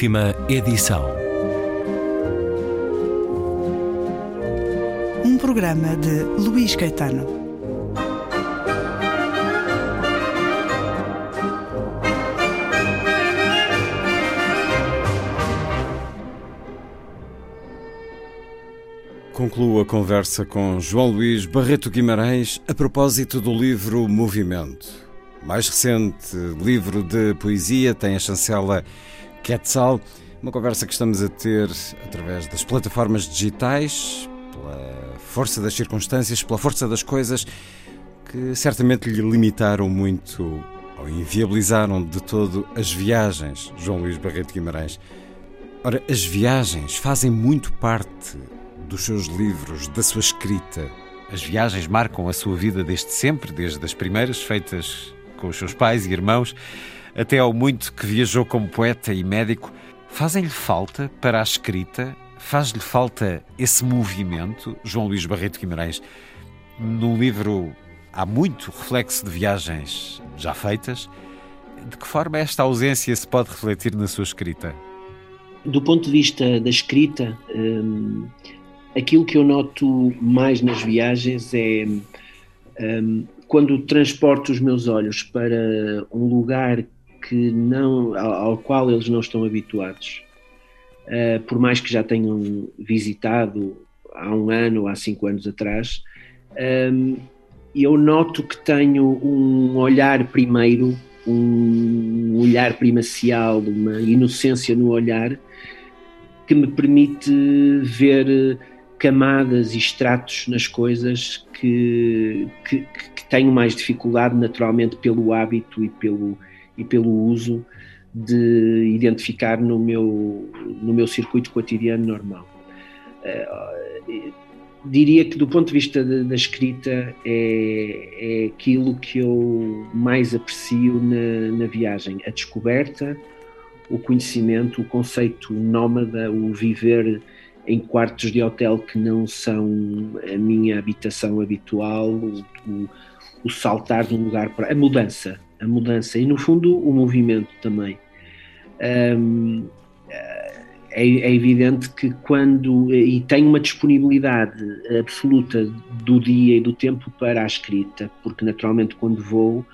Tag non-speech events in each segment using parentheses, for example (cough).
Última edição. Um programa de Luís Caetano. Concluo a conversa com João Luís Barreto Guimarães a propósito do livro Movimento. Mais recente livro de poesia tem a chancela Quetzal, uma conversa que estamos a ter através das plataformas digitais, pela força das circunstâncias, pela força das coisas que certamente lhe limitaram muito ou inviabilizaram de todo as viagens, João Luís Barreto Guimarães. Ora, as viagens fazem muito parte dos seus livros, da sua escrita. As viagens marcam a sua vida desde sempre, desde as primeiras feitas com os seus pais e irmãos, até ao muito que viajou como poeta e médico. Fazem-lhe falta para a escrita? Faz-lhe falta esse movimento, João Luís Barreto Guimarães? No livro há muito reflexo de viagens já feitas. De que forma esta ausência se pode refletir na sua escrita? Do ponto de vista da escrita, hum, aquilo que eu noto mais nas viagens é hum, quando transporto os meus olhos para um lugar que não, ao, qual eles não estão habituados, uh, por mais que já tenham visitado há um ano há cinco anos atrás, um, eu noto que tenho um olhar primeiro, um olhar primacial, uma inocência no olhar que me permite ver camadas e estratos nas coisas que, que, que, tenho mais dificuldade naturalmente pelo hábito e pelo, e pelo uso de identificar no meu, no meu circuito cotidiano normal. Uh, diria que do ponto de vista da, da escrita é, é aquilo que eu mais aprecio na, na viagem, a descoberta, o conhecimento, o conceito nómada, o viver em quartos de hotel que não são a minha habitação habitual, o, o, o saltar de um lugar para. a mudança, a mudança e no fundo o movimento também. Um, é, é, evidente que quando. e tenho uma disponibilidade absoluta do dia e do tempo para a escrita, porque naturalmente quando vou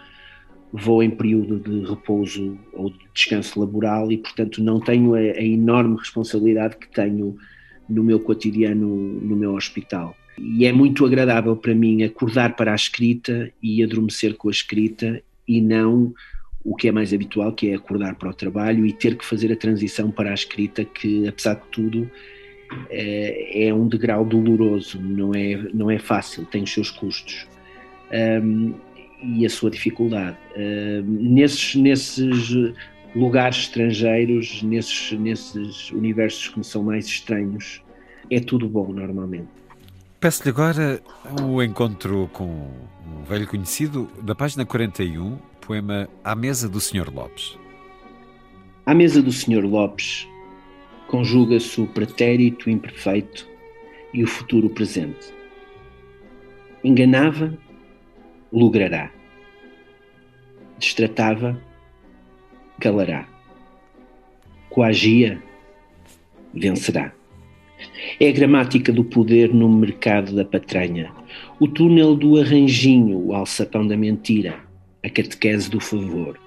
vou em período de repouso ou de descanso laboral e, portanto, não tenho a, a enorme responsabilidade que tenho no meu cotidiano no meu hospital. E é muito agradável para mim acordar para a escrita e adormecer com a escrita e não o que é mais habitual, que é acordar para o trabalho e ter que fazer a transição para a escrita, que apesar de tudo é, é um degrau doloroso, não é, não é fácil, tem os seus custos. Um, e a sua dificuldade. Uh, nesses, nesses lugares estrangeiros, nesses, nesses universos que me são mais estranhos, é tudo bom normalmente. Peço-lhe agora o encontro com um velho conhecido da página 41, poema À Mesa do Sr. Lopes. À mesa do Sr. Lopes conjuga-se o pretérito imperfeito e o futuro presente. Enganava, logrará. Destratava, calará. Coagia, vencerá. É a gramática do poder no mercado da patranha, o túnel do arranjinho, o alçapão da mentira, a catequese do favor.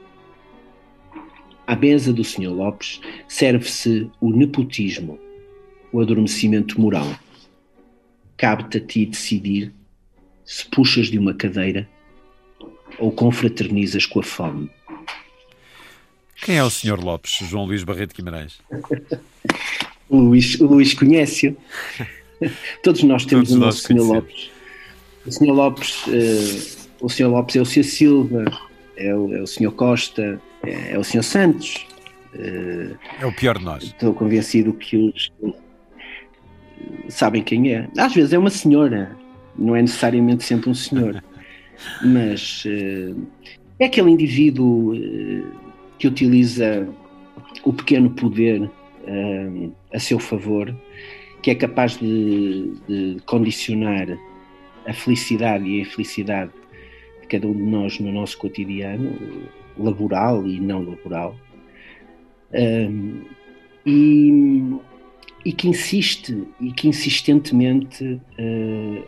À mesa do Sr. Lopes serve-se o nepotismo, o adormecimento moral. Cabe-te a ti decidir se puxas de uma cadeira ou confraternizas com a fome. Quem é o Sr. Lopes, João Luís Barreto Guimarães? (laughs) o Luís, o Luís conhece-o. (laughs) Todos nós temos Todos o nosso Sr. Lopes. O Sr. Lopes, uh, o Sr. Lopes é o Sr. Silva, é o, é o Sr. Costa, é, é, o Sr. Santos. Uh, é o pior de nós. Estou convencido que os sabem quem é. Às vezes é uma senhora, não é necessariamente sempre um senhor, (laughs) mas uh, é aquele indivíduo que utiliza o pequeno poder uh, a seu favor, que é capaz de, de, condicionar a felicidade e a infelicidade de cada um de nós no nosso cotidiano, laboral e não laboral. Um, e, e que insiste e que insistentemente uh,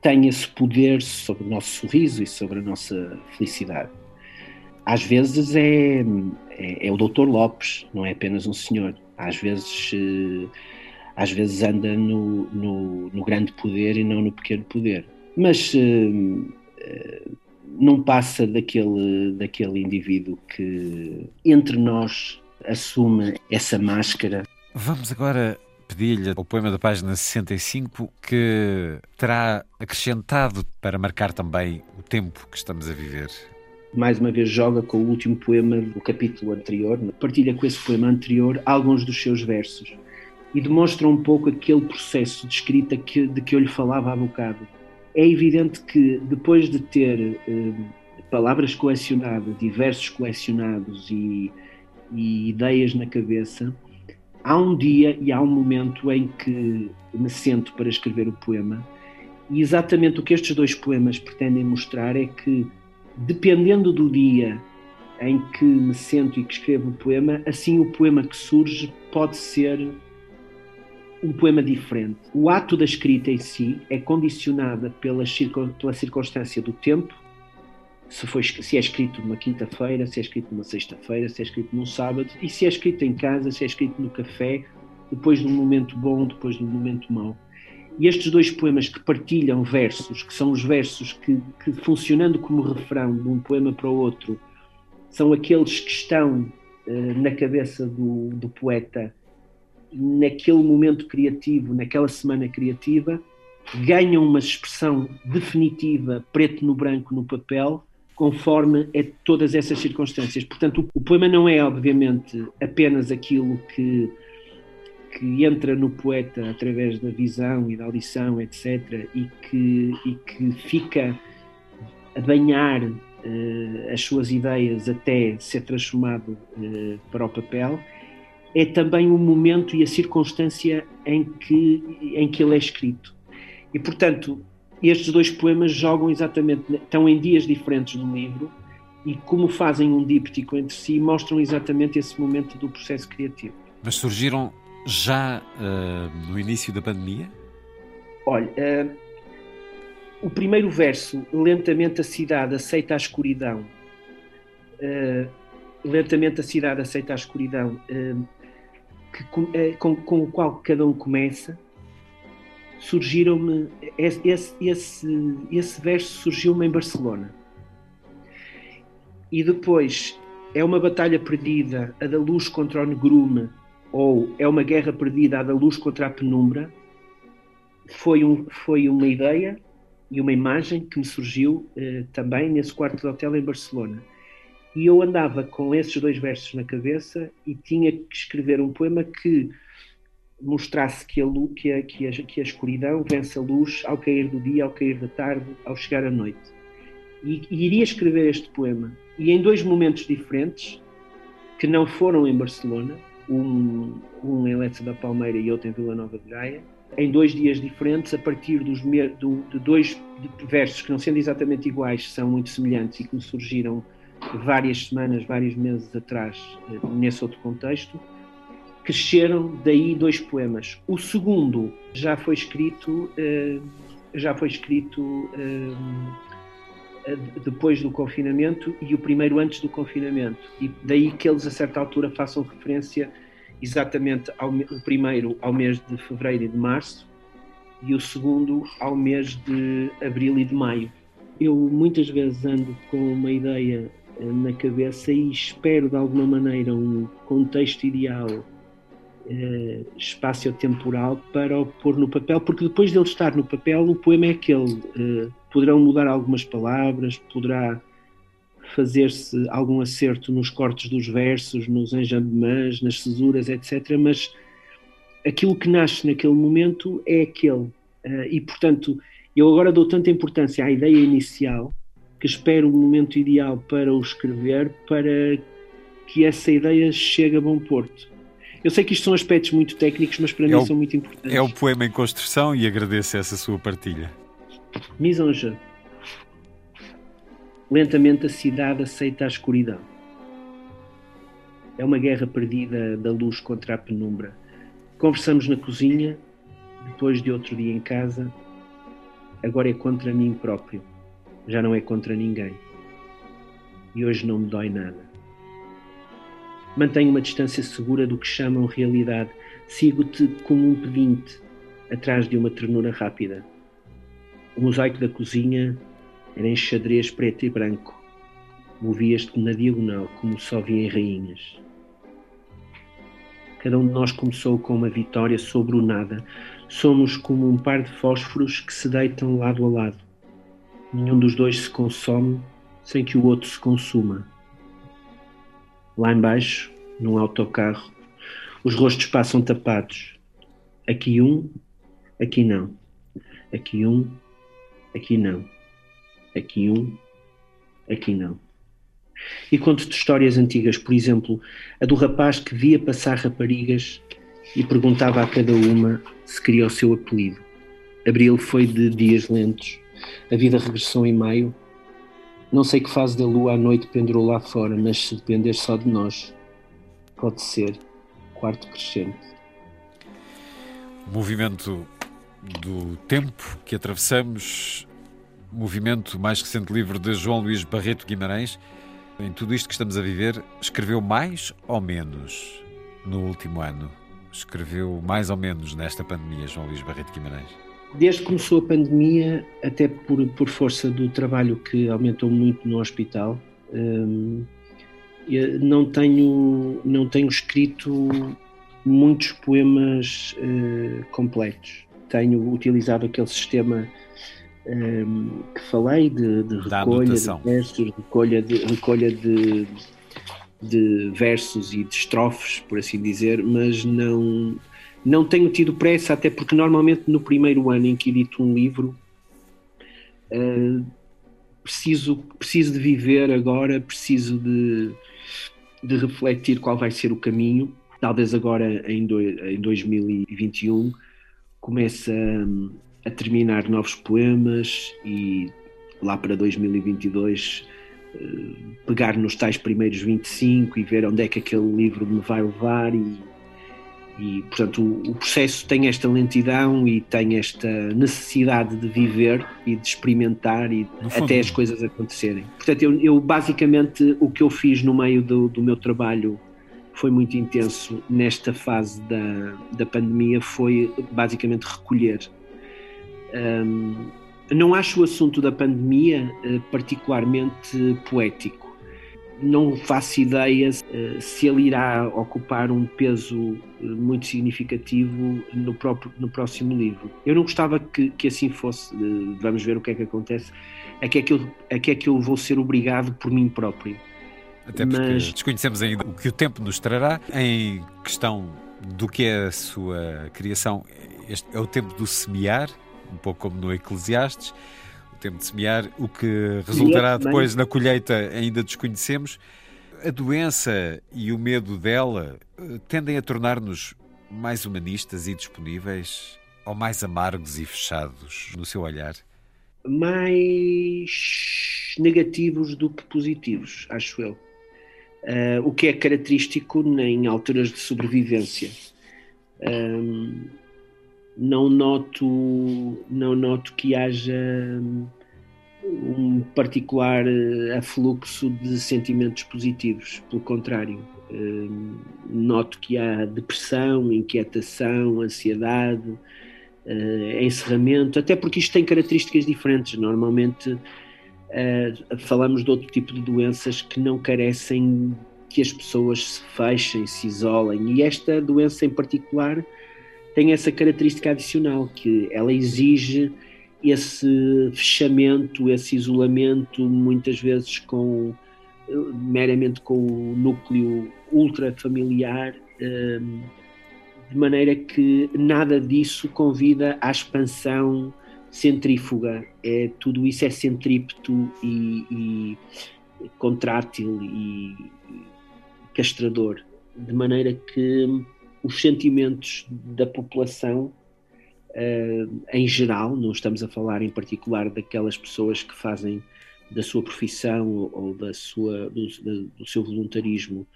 tem esse poder sobre o nosso sorriso e sobre a nossa felicidade. Às vezes é, é, é o Dr. Lopes, não é apenas um senhor. Às vezes, uh, às vezes anda no, no, no, grande poder e não no pequeno poder. Mas uh, não passa daquele, daquele indivíduo que entre nós assume essa máscara. Vamos agora pedir-lhe o poema da página 65 que terá acrescentado para marcar também o tempo que estamos a viver. Mais uma vez joga com o último poema do capítulo anterior, partilha com esse poema anterior alguns dos seus versos e demonstra um pouco aquele processo de escrita que, de que eu lhe falava há bocado. É evidente que depois de ter eh, palavras colecionadas, diversos colecionados e, e ideias na cabeça, há um dia e há um momento em que me sento para escrever o poema e exatamente o que estes dois poemas pretendem mostrar é que dependendo do dia em que me sento e que escrevo o poema, assim o poema que surge pode ser um poema diferente. O ato da escrita em si é condicionada pela, pela circunstância do tempo, se, foi, se é escrito numa quinta-feira, se é escrito numa sexta-feira, se é escrito num sábado, e se é escrito em casa, se é escrito no café, depois de um momento bom, depois de um momento mau. E estes dois poemas que partilham versos, que são os versos que, que funcionando como refrão de um poema para o outro, são aqueles que estão uh, na cabeça do, do poeta naquele momento criativo, naquela semana criativa, ganham uma expressão definitiva, preto no branco no papel, conforme é todas essas circunstâncias. Portanto, o, poema não é, obviamente, apenas aquilo que, que entra no poeta através da visão e da audição, etc., e que, e que fica a banhar uh, as suas ideias até ser transformado uh, para o papel, é também o momento e a circunstância em que, em que ele é escrito. E, portanto, estes dois poemas jogam exatamente, estão em dias diferentes do livro e como fazem um díptico entre si, mostram exatamente esse momento do processo criativo. Mas surgiram já uh, no início da pandemia? Olha, uh, o primeiro verso, lentamente a cidade aceita a escuridão, uh, lentamente a cidade aceita a escuridão, que, com, com o qual cada um começa, surgiram-me. Esse, esse, esse verso surgiu-me em Barcelona. E depois é uma batalha perdida, a da luz contra o negrume, ou é uma guerra perdida, da luz contra a penumbra. Foi, um, foi uma ideia e uma imagem que me surgiu eh, também nesse quarto de hotel em Barcelona. E eu andava com esses dois versos na cabeça e tinha que escrever um poema que mostrasse que a, luz, que, a, que, a, que a escuridão vence a luz ao cair do dia, ao cair da tarde, ao chegar à noite. E, e, iria escrever este poema. E em dois momentos diferentes, que não foram em Barcelona, um, um em Leça da Palmeira e outro em Vila Nova de Gaia, em dois dias diferentes, a partir dos, do, de dois versos que, não sendo exatamente iguais, são muito semelhantes e que surgiram várias semanas, vários meses atrás, eh, nesse outro contexto, cresceram daí dois poemas. O segundo já foi escrito, uh, já foi escrito uh, depois do confinamento e o primeiro antes do confinamento. E daí que eles a certa altura façam referência exatamente ao o primeiro ao mês de fevereiro e de março e o segundo ao mês de abril e de maio. Eu muitas vezes ando com uma ideia na cabeça e espero de alguma maneira um contexto ideal uh, espaço-temporal para o pôr no papel, porque depois dele estar no papel, o poema é aquele. Uh, poderão mudar algumas palavras, poderá fazer-se algum acerto nos cortes dos versos, nos enjambemãs, nas cesuras, etc. Mas aquilo que nasce naquele momento é aquele. Uh, e, portanto, eu agora dou tanta importância à ideia inicial que espero o momento ideal para o escrever para que essa ideia chegue a bom porto. Eu sei que isto são aspectos muito técnicos, mas para é mim o, são muito importantes. É o poema em construção e agradeço essa sua partilha. Misonja. Lentamente a cidade aceita a escuridão. É uma guerra perdida da luz contra a penumbra. Conversamos na cozinha, depois de outro dia em casa. Agora é contra mim próprio, já não é contra ninguém. E hoje não me dói nada. Mantenho uma distância segura do que chamam realidade. Sigo-te como um pedinte, atrás de uma ternura rápida. O mosaico da cozinha era em xadrez preto e branco. Movias-te na diagonal, como só via em rainhas. Cada um de nós começou com uma vitória sobre o nada. Somos como um par de fósforos que se deitam lado a lado. Nenhum dos dois se consome sem que o outro se consuma. Lá embaixo, num autocarro, os rostos passam tapados. Aqui um, aqui não. Aqui um, aqui não. Aqui um, aqui não. E conto-te histórias antigas, por exemplo, a do rapaz que via passar raparigas e perguntava a cada uma se queria o seu apelido. Abril foi de dias lentos. A vida regressou em maio. Não sei que fase da lua à noite pendurou lá fora, mas se depender só de nós, pode ser quarto crescente. O movimento do tempo que atravessamos, movimento mais recente livro de João Luís Barreto Guimarães, em tudo isto que estamos a viver, escreveu mais ou menos no último ano? Escreveu mais ou menos nesta pandemia, João Luís Barreto Guimarães? Desde que começou a pandemia, até por, por força do trabalho que aumentou muito no hospital, hum, não tenho, não tenho escrito muitos poemas uh, completos. Tenho utilizado aquele sistema um, que falei de, de recolha de versos, recolha de, recolha de, de versos e de estrofes, por assim dizer, mas não, não tenho tido pressa, até porque normalmente no primeiro ano em que edito um livro uh, preciso, preciso de viver agora, preciso de, de refletir qual vai ser o caminho. Talvez agora em, do, em 2021 comece a, a terminar novos poemas e lá para 2022 eh, pegar nos tais primeiros 25 e ver onde é que aquele livro me vai levar e, e portanto o, o, processo tem esta lentidão e tem esta necessidade de viver e de experimentar e até as coisas acontecerem. Portanto eu, eu, basicamente o que eu fiz no meio do, do meu trabalho foi muito intenso nesta fase da, da pandemia foi basicamente recolher. Um, não acho o assunto da pandemia uh, particularmente poético. Não faço ideia uh, se ele irá ocupar um peso uh, muito significativo no, próprio, no próximo livro. Eu não gostava que, que assim fosse. vamos ver o que é que acontece. É que é que, eu, é que é que eu vou ser obrigado por mim próprio. Até porque Mas... desconhecemos ainda o que o tempo nos trará. Em questão do que é a sua criação, este é o tempo do semear, um pouco como no Eclesiastes, o tempo de semear, o que resultará depois na colheita ainda desconhecemos. A doença e o medo dela eh, tendem a tornar-nos mais humanistas e disponíveis ou mais amargos e fechados no seu olhar? Mais negativos do que positivos, acho eu uh, o que é característico em alturas de sobrevivência. Um, não noto, não noto que haja um particular eh, afluxo de sentimentos positivos, pelo contrário. Um, noto que há depressão, inquietação, ansiedade, uh, encerramento, até porque isto tem características diferentes. Normalmente uh, falamos de outro tipo de doenças que não carecem que as pessoas se fechem, se isolem. E esta doença em particular tem essa característica adicional, que ela exige esse fechamento, esse isolamento, muitas vezes com meramente com o núcleo ultrafamiliar, eh, de maneira que nada disso convida à expansão centrífuga, é, tudo isso é centrípeto e, e contrátil e, castrador, de maneira que os sentimentos da população uh, em geral, não estamos a falar em particular daquelas pessoas que fazem da sua profissão ou, da sua, do, do seu voluntarismo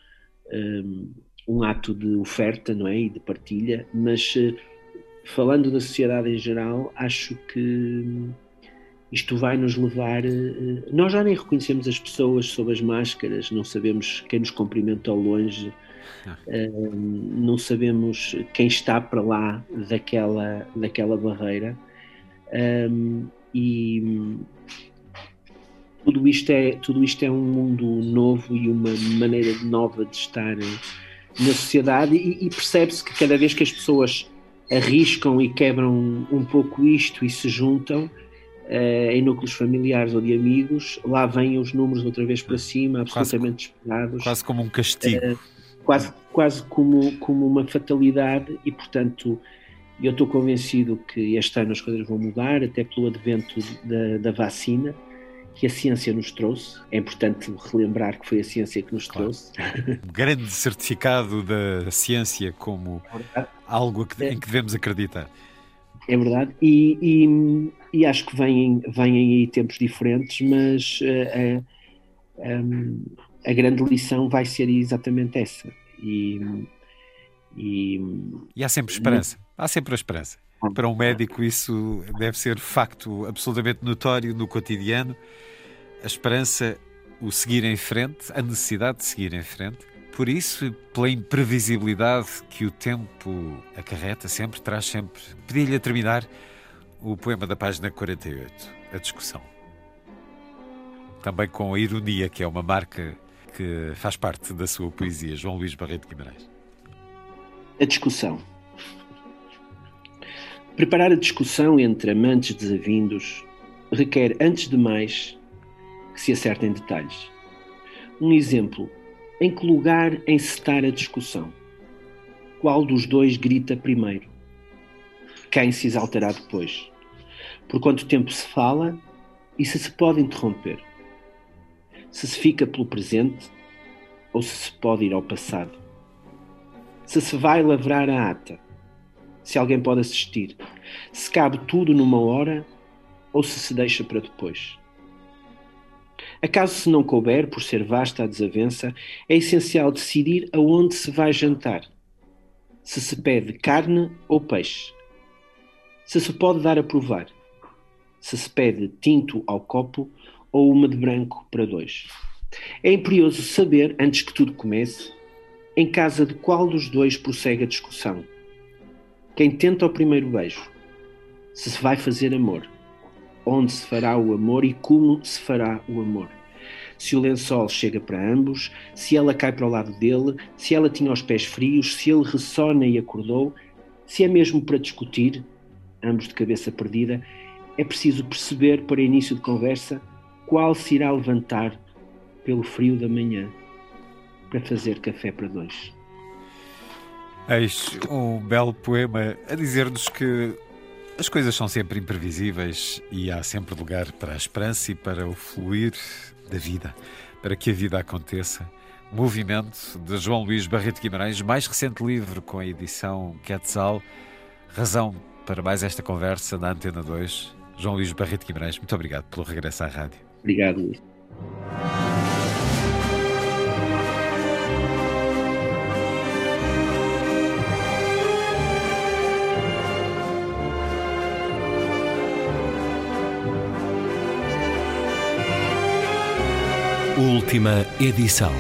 um, um, ato de oferta, não é? E de partilha, mas uh, falando da sociedade em geral, acho que isto vai nos levar. Uh, nós já nem reconhecemos as pessoas sob as máscaras, não sabemos quem nos cumprimenta ao longe, uh, (laughs) não sabemos quem está para lá daquela, daquela barreira. Um, e tudo isto, é, tudo isto é um mundo novo e uma maneira nova de estar na sociedade, e, e percebe-se que cada vez que as pessoas arriscam e quebram um pouco isto e se juntam uh, em núcleos familiares ou de amigos, lá vêm os números outra vez para cima, absolutamente quase, esperados. Quase como um castigo. Uh, quase quase como, como uma fatalidade, e portanto eu estou convencido que este ano as coisas vão mudar, até pelo advento da, da vacina que a ciência nos trouxe. É importante relembrar que foi a ciência que nos claro. trouxe. Um grande certificado da ciência como (laughs) é algo em que devemos acreditar. É verdade, e, e, e acho que vêm, vêm aí tempos diferentes, mas uh, uh, a grande lição vai ser exatamente essa. E, e, e há sempre esperança, há sempre a esperança. Para um médico, isso deve ser facto absolutamente notório no cotidiano. A esperança, o seguir em frente, a necessidade de seguir em frente. Por isso, pela imprevisibilidade que o tempo acarreta, sempre traz sempre. Pedi-lhe a terminar o poema da página 48, a discussão. Também com a ironia, que é uma marca que faz parte da sua poesia, João Luís Barreto Guimarães. A discussão. Preparar a discussão entre amantes desavindos requer, antes de mais, que se acertem detalhes. Um exemplo: em que lugar encetar a discussão? Qual dos dois grita primeiro? Quem se exaltará depois? Por quanto tempo se fala e se se pode interromper? Se se fica pelo presente ou se se pode ir ao passado? Se se vai lavrar a ata se alguém pode assistir, se cabe tudo numa hora ou se se deixa para depois. Acaso se não couber, por ser vasta a desavença, é essencial decidir aonde se vai jantar, se se pede carne ou peixe, se se pode dar a provar, se se pede tinto ao copo ou uma de branco para dois. É imperioso saber, antes que tudo comece, em casa de qual dos dois prossegue a discussão quem tenta o primeiro beijo, se se vai fazer amor, onde se fará o amor e como se fará o amor. Se o lençol chega para ambos, se ela cai para o lado dele, se ela tinha os pés frios, se ele ressona e acordou, se é mesmo para discutir, ambos de cabeça perdida, é preciso perceber para início de conversa qual se irá levantar pelo frio da manhã para fazer café para dois. Eis um belo poema a dizer-nos que as coisas são sempre imprevisíveis e há sempre lugar para a esperança e para o fluir da vida, para que a vida aconteça. Movimento de João Luís Barreto Guimarães, mais recente livro com a edição Quetzal. Razão para mais esta conversa na Antena 2. João Luís Barreto Guimarães, muito obrigado pelo regresso à rádio. Obrigado, Luís. Última edição.